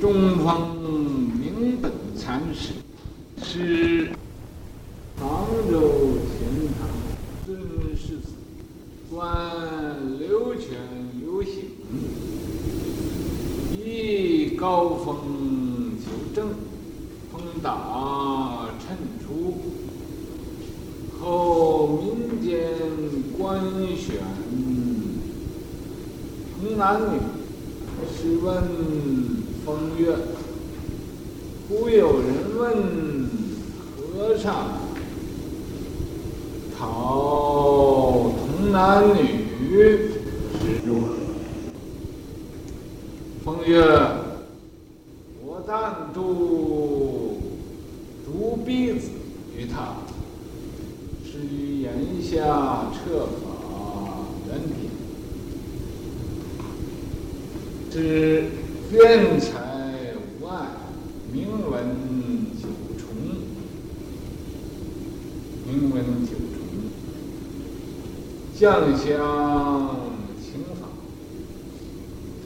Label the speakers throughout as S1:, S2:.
S1: 中峰明本禅师是杭州钱塘尊师子，观流泉有形，以高峰求证，奉达谶出，后民间官选童男女，试问。风月，忽有人问和尚：“讨童男女是如何？”风月，我但度竹鼻子于他，是于檐下彻法缘品，天才无碍，名闻九重。名闻九重，将相情法，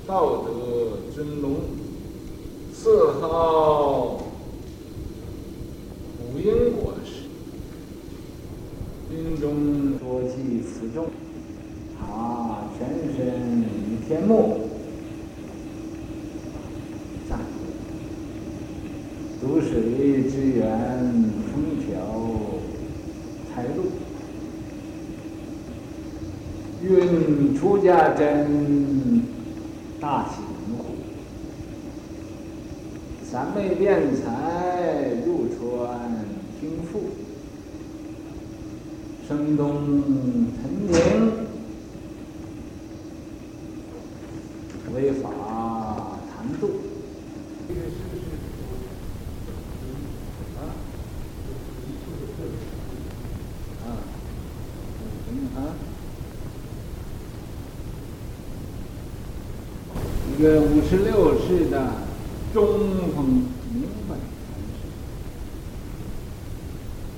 S1: 道德尊龙，四号古英国士，兵中多记此中，他全身于天目赞读支援封条财路。运出家真大喜三昧变财入川听父声东陈明违法谈度。这个五十六世的中峰明本禅师，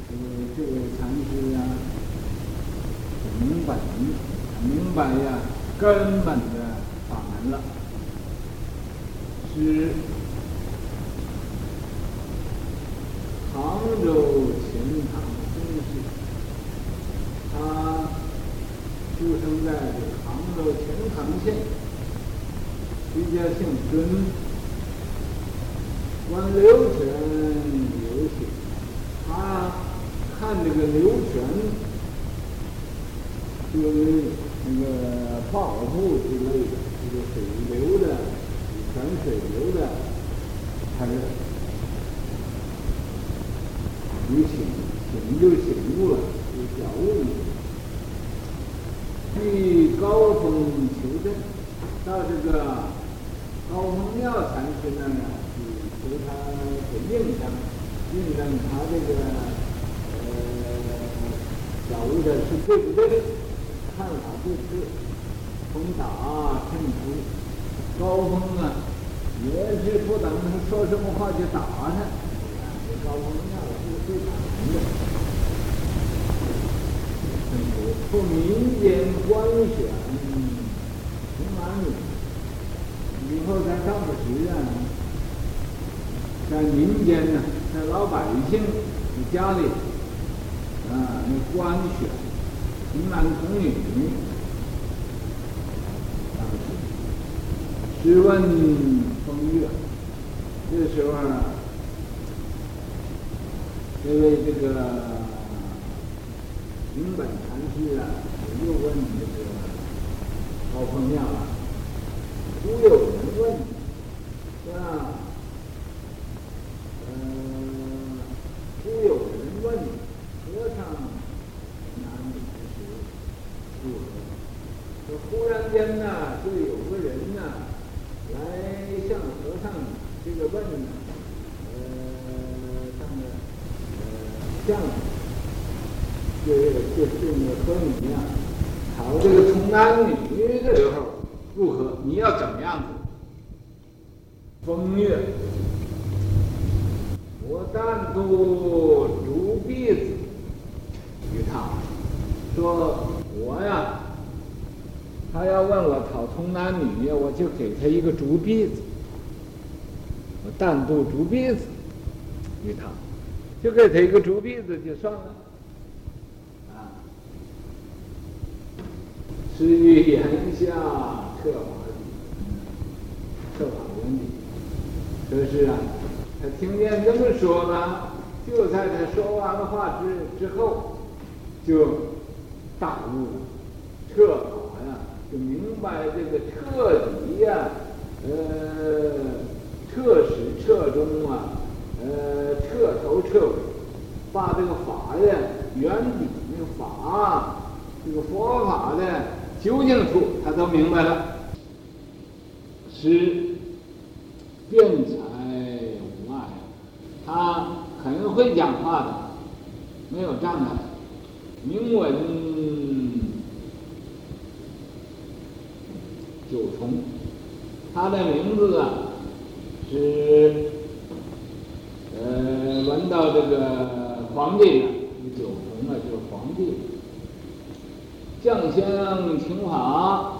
S1: 这个这位禅师呀，明本明白呀根本的法门了，是杭州钱塘宗师，他出生在杭州钱塘县。徐家姓孙，观流泉有形。他看这个流泉，就是那个瀑布之类的，这个水流的，泉水流的，它是有形，形就醒悟了，就觉悟了。去高峰求证，到这个。高峰妙禅师呢，是求他的印证，印证他这个呃觉悟的是对不对，看法对不对，奉达谶出。高峰啊，也是不等他说什么话就打他，这高峰妙是最打人的。从民间观选童男女。以后在当时啊，在民间呢，在老百姓的家里啊，那观选童男童女，当时试问风月，这时候呢，这位这个明本禅师啊，又问这个高峰妙了。忽悠人问，是吧？嗯，忽有人问和尚男女之事如何？说忽然间呢，就有个人呢，来向和尚这个问呢，呃，上面呃，像就就就那个和你一样，这个童男女的时候。如何？你要怎么样子？风月，我但度竹鼻子于他，说我呀，他要问我讨童男女，我就给他一个竹篦子。我单独竹篦子给他，就给他一个竹篦子就算了。啊，至于言下策法的，策法原理，可是啊，他听见这么说了，就在他说完了话之之后，就大悟了，策法呀，就就明白这个彻底呀，呃。彻始彻终啊，呃，彻头彻尾，把这个法的原理、那个法，这个佛法的究竟处，他都明白了。是辩才无碍，他很会讲话的，没有障碍。明文九重，他的名字啊。是，呃，闻到这个皇帝了，这个九重啊，就是皇帝。降香请法，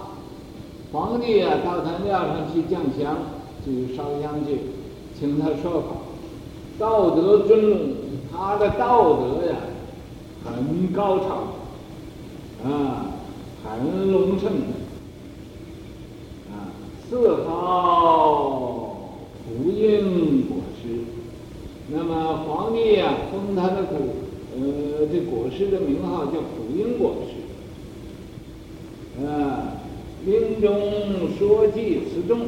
S1: 皇帝啊，到他庙上去降香，去烧香去，请他说法。道德尊重，他的道德呀，很高超，啊，很隆盛，四号。普音果师，那么皇帝、啊，封他的果，呃，这果师的名号叫普音果师。啊，临终说偈辞众，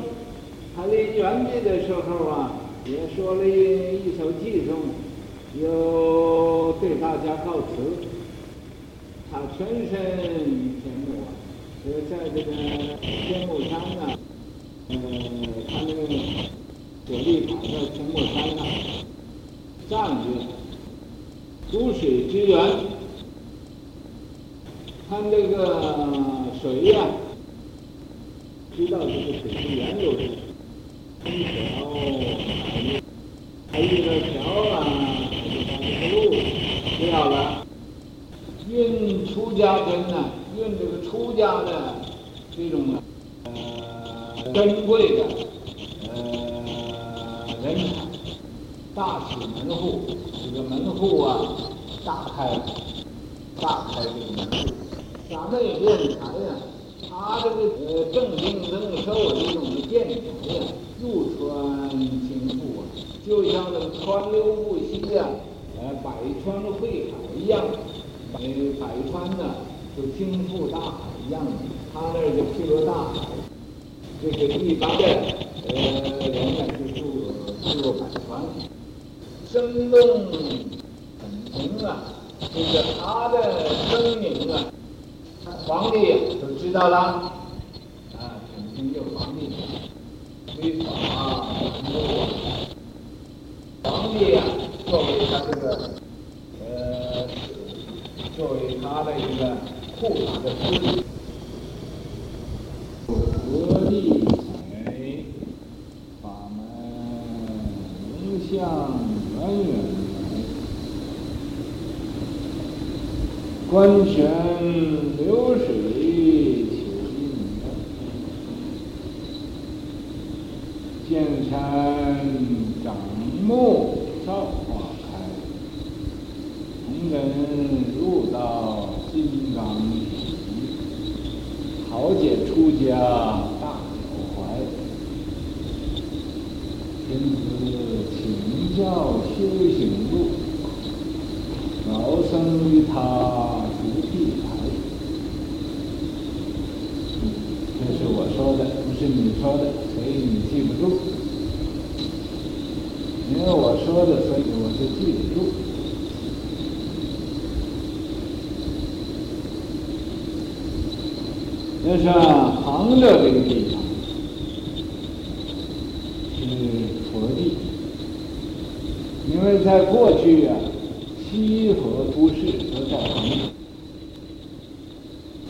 S1: 他临圆寂的时候啊，也说了一一首偈颂，又对大家告辞。他全身天目啊，呃，在这个天目山呢，呃，他那个。舍利塔在天目山上站着，如水之源，看这个水呀、啊，知道这个水是源流的，一条海，还有一个桥啊，就把这个路不要了。运出家珍呐，运这个出家的这种呃珍贵的呃。人才，大起门户，这个门户啊，大开，大开这个门户，咱们也练才呀，他这个呃正经正受这种见才呀，入川经覆啊，就像那个川流不息呀，呃，百川汇海一样，呃，百川呢就经覆大海一样，他那就譬如大海，这个一般的呃人呢就住。过百川，声动很平啊，这个他的声名啊，皇帝都知道了，啊，肯定就皇帝，非法不入。皇帝啊，作为他这个，呃，作为他的一个护法的师观泉流水求印证，见山长木造花开，同人入道金刚体，豪杰出家大脚踝，天子请教修行路，老僧与他。说的不是你说的，所以你记不住。因为我说的，所以我就记得住。要说杭州这个地方是佛地，因为在过去啊，西河都市都在杭州，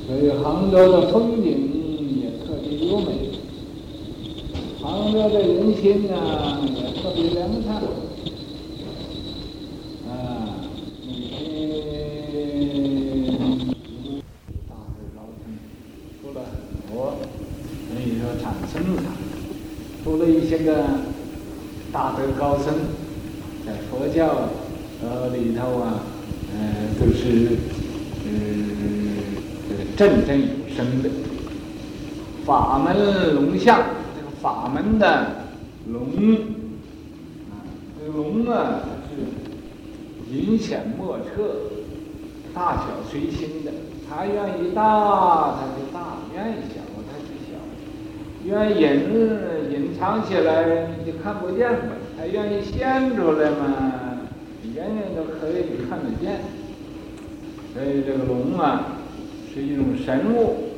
S1: 所以杭州的风景。杭州的人心啊也特别凉畅，啊，每天大德高僧，出了很多，所以说产生产，出了一些个大德高僧，在佛教呃里头啊，嗯，都是嗯这个振振有声的。法门龙象，法门的龙啊，这个龙啊，是隐显莫测，大小随心的。它愿意大，它就大；愿意小，它就小。愿意隐隐藏起来，你就看不见了；它愿意现出来嘛，你人人都可以看得见。所以这个龙啊，是一种神物。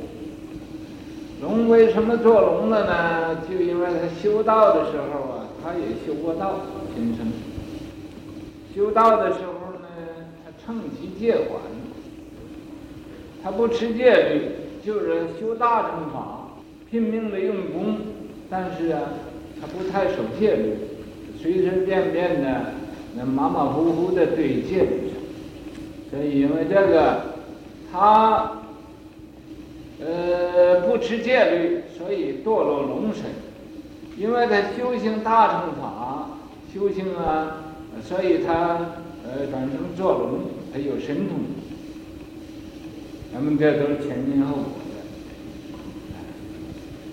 S1: 龙为什么做龙了呢？就因为他修道的时候啊，他也修过道，今生。修道的时候呢，他乘机戒缓，他不持戒律，就是修大乘法，拼命的用功，但是啊，他不太守戒律，随随便便的，那马马虎虎的对戒律。所以因为这个，他。呃，不持戒律，所以堕落龙身。因为他修行大乘法，修行啊，所以他呃转成做龙，他有神通。咱们这都是前因后果的。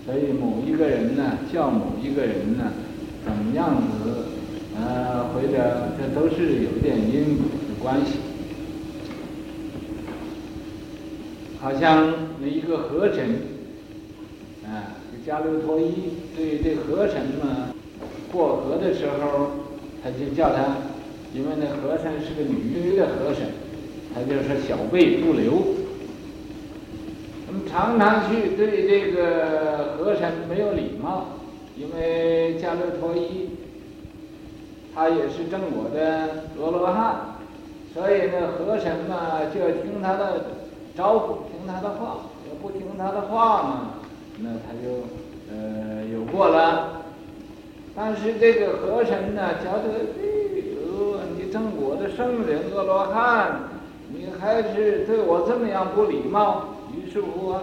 S1: 所以某一个人呢，叫某一个人呢，怎么样子，呃，或者这都是有点因果的关系。好像那一个河神，啊，这迦留陀伊对这河神嘛，过河的时候，他就叫他，因为那河神是个女的河神，他就说小辈不留。那么常常去对这个河神没有礼貌，因为迦留陀伊，他也是正果的阿罗汉，所以呢，河神嘛就要听他的招呼。听他的话，不听他的话嘛，那他就呃有过了。但是这个河神呢，觉得哎呦，你正果的圣人阿罗汉，你还是对我这么样不礼貌，于是乎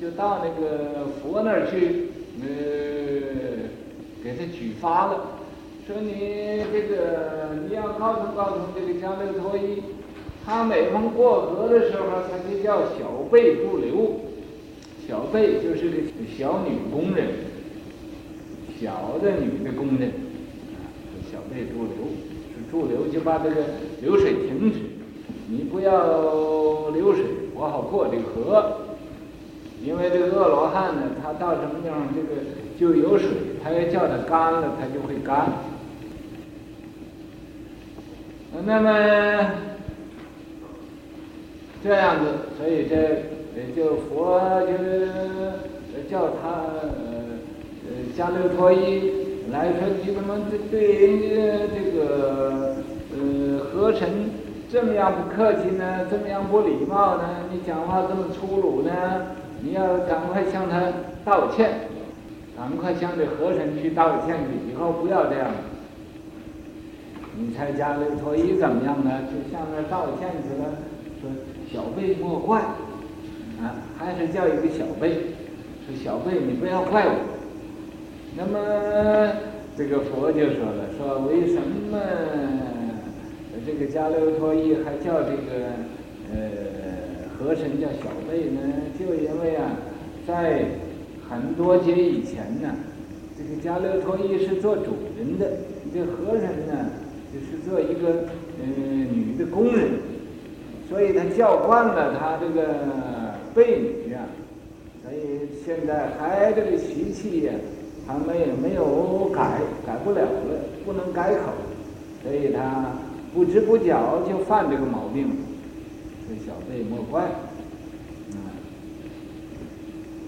S1: 就到那个佛那儿去，呃，给他举发了，说你这个你要告诉告诉这个迦留陀夷。他每逢过河的时候，他就叫小辈不留。小贝就是个小女工人，小的女的工人，啊，小贝不留，是驻留，就把这个流水停止。你不要流水，我好过这个河。因为这个恶罗汉呢，他到什么地方，这个就有水，他要叫它干了，他就会干。那么。这样子，所以这就佛就是叫他呃呃迦留陀夷来说，你怎么对对人家这个呃河神这么样不客气呢？这么样不礼貌呢？你讲话这么粗鲁呢？你要赶快向他道歉，赶快向这河神去道歉去，以后不要这样。你猜迦留陀夷怎么样呢？就向那道歉去了，说。小辈莫怪，啊，还是叫一个小辈，说小辈你不要怪我。那么这个佛就说了，说为什么这个迦留陀伊还叫这个呃河神叫小辈呢？就因为啊，在很多劫以前呢，这个迦留陀伊是做主人的，这个河神呢就是做一个呃女的工人。所以他叫惯了他这个背女呀，所以现在还这个习气呀，他们也没有改，改不了了，不能改口，所以他不知不觉就犯这个毛病，这小辈莫怪，啊，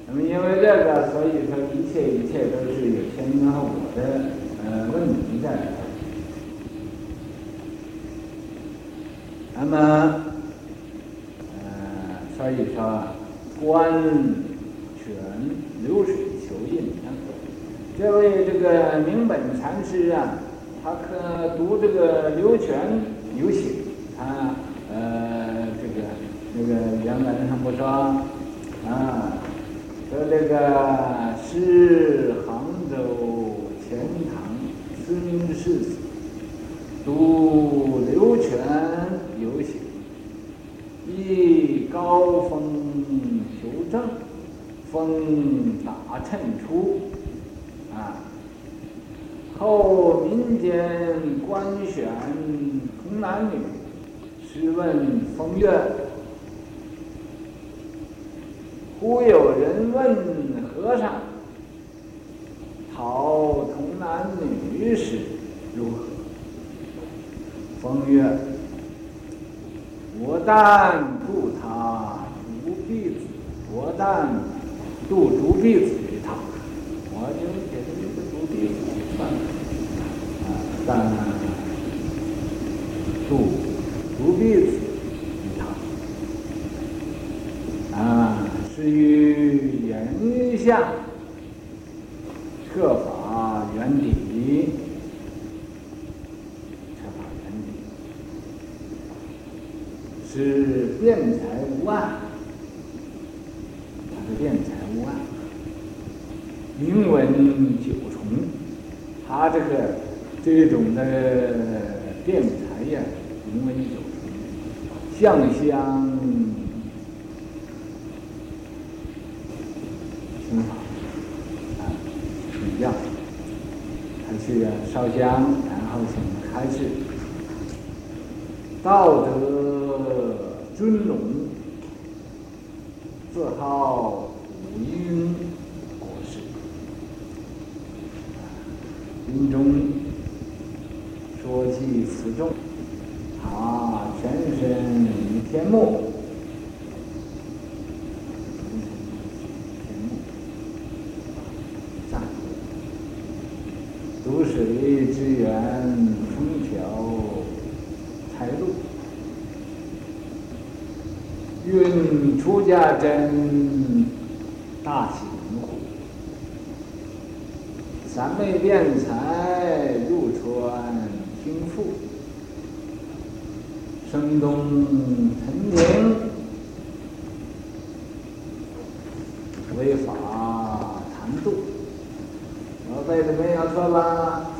S1: 那么因为这个，所以说一切一切都是有前因后果的呃问题在里头，那么。可以说啊官权流水求印这位这个明本禅师啊他可读这个流泉有行啊呃这个这个原文上不说啊说这个诗杭州钱塘孙氏读流泉有行一高峰求正，风打衬出，啊，后民间官选童男女，须问风月。忽有人问和尚：“讨童男女时如何？”风月，我但。但渡竹篦子一趟，我就给他一个竹篦子很啊。但渡竹篦子一趟，啊，是于檐下，设法圆底，设法圆底，使辩才无碍他是辩才无碍，名闻九重，他这个这种的辩才呀，名闻九重，相相。烧香，然后请开示。道德尊荣，自号古音国师。临终说起此众，他全身天目。水之源，风调才露。运出家真，大喜门户。三昧辩才，入川听赋。声东陈庭，为法谈度。我背的没有错吧？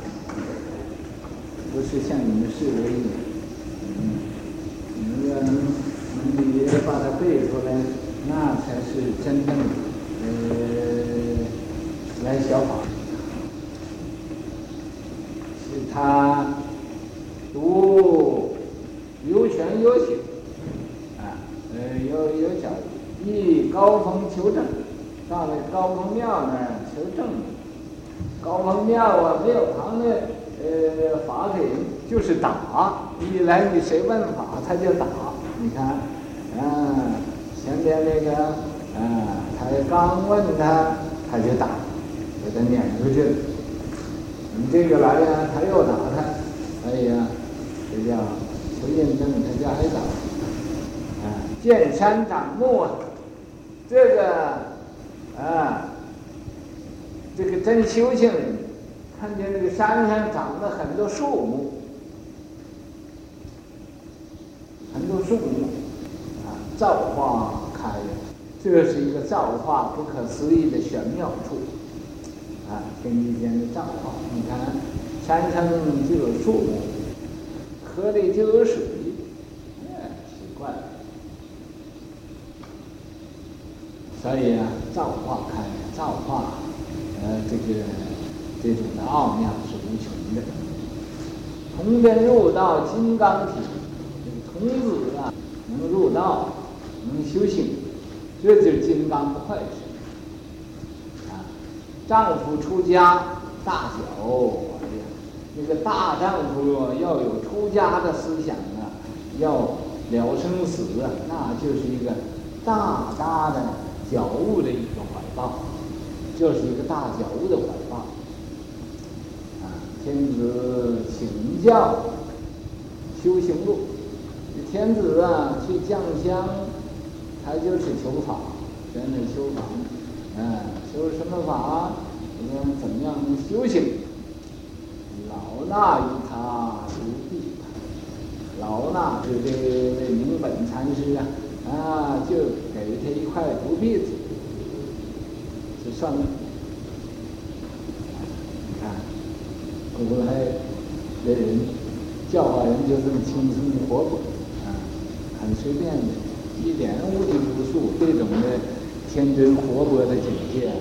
S1: 不是像你们视为，嗯，你们要能能也把它背出来，那才是真正的呃来小法。是他读有权有行，啊，呃有有教育，以高峰求证，到那高峰庙那儿求证，高峰庙啊庙旁的。呃，法给就是打，一来你谁问法他就打。你看，嗯，前边那个，嗯，他刚问他他就打，给他撵出去了。你这个来了，他又打他，哎呀，这叫求验证，他叫挨打。啊，见山长木啊，这个，啊，这个真修行。看见那个山上长了很多树木，很多树木，啊，造化开，这是一个造化不可思议的玄妙处，啊，天地间的造化，你看山上就有树木，河里就有水，哎，奇怪了，所以啊，造化开，造化，呃，这个。这种的奥妙是无穷的。童真入道金刚体，童子啊能入道，能修行，这就是金刚不坏身。啊，丈夫出家大小，哎呀，那个大丈夫要有出家的思想啊，要了生死啊，那就是一个大大的觉悟的一个怀抱，就是一个大觉悟的怀抱。啊天子请教修行路，天子啊去降香，他就是求法，真的修法，嗯，修什么法？我们怎么样修行？老衲与他如臂膀，老衲就这位明本禅师啊，啊，就给他一块独臂子，就算了。古来的人教化人就这么轻松活泼，啊，很随便的，一点无拘无束，这种的天真活泼的境界。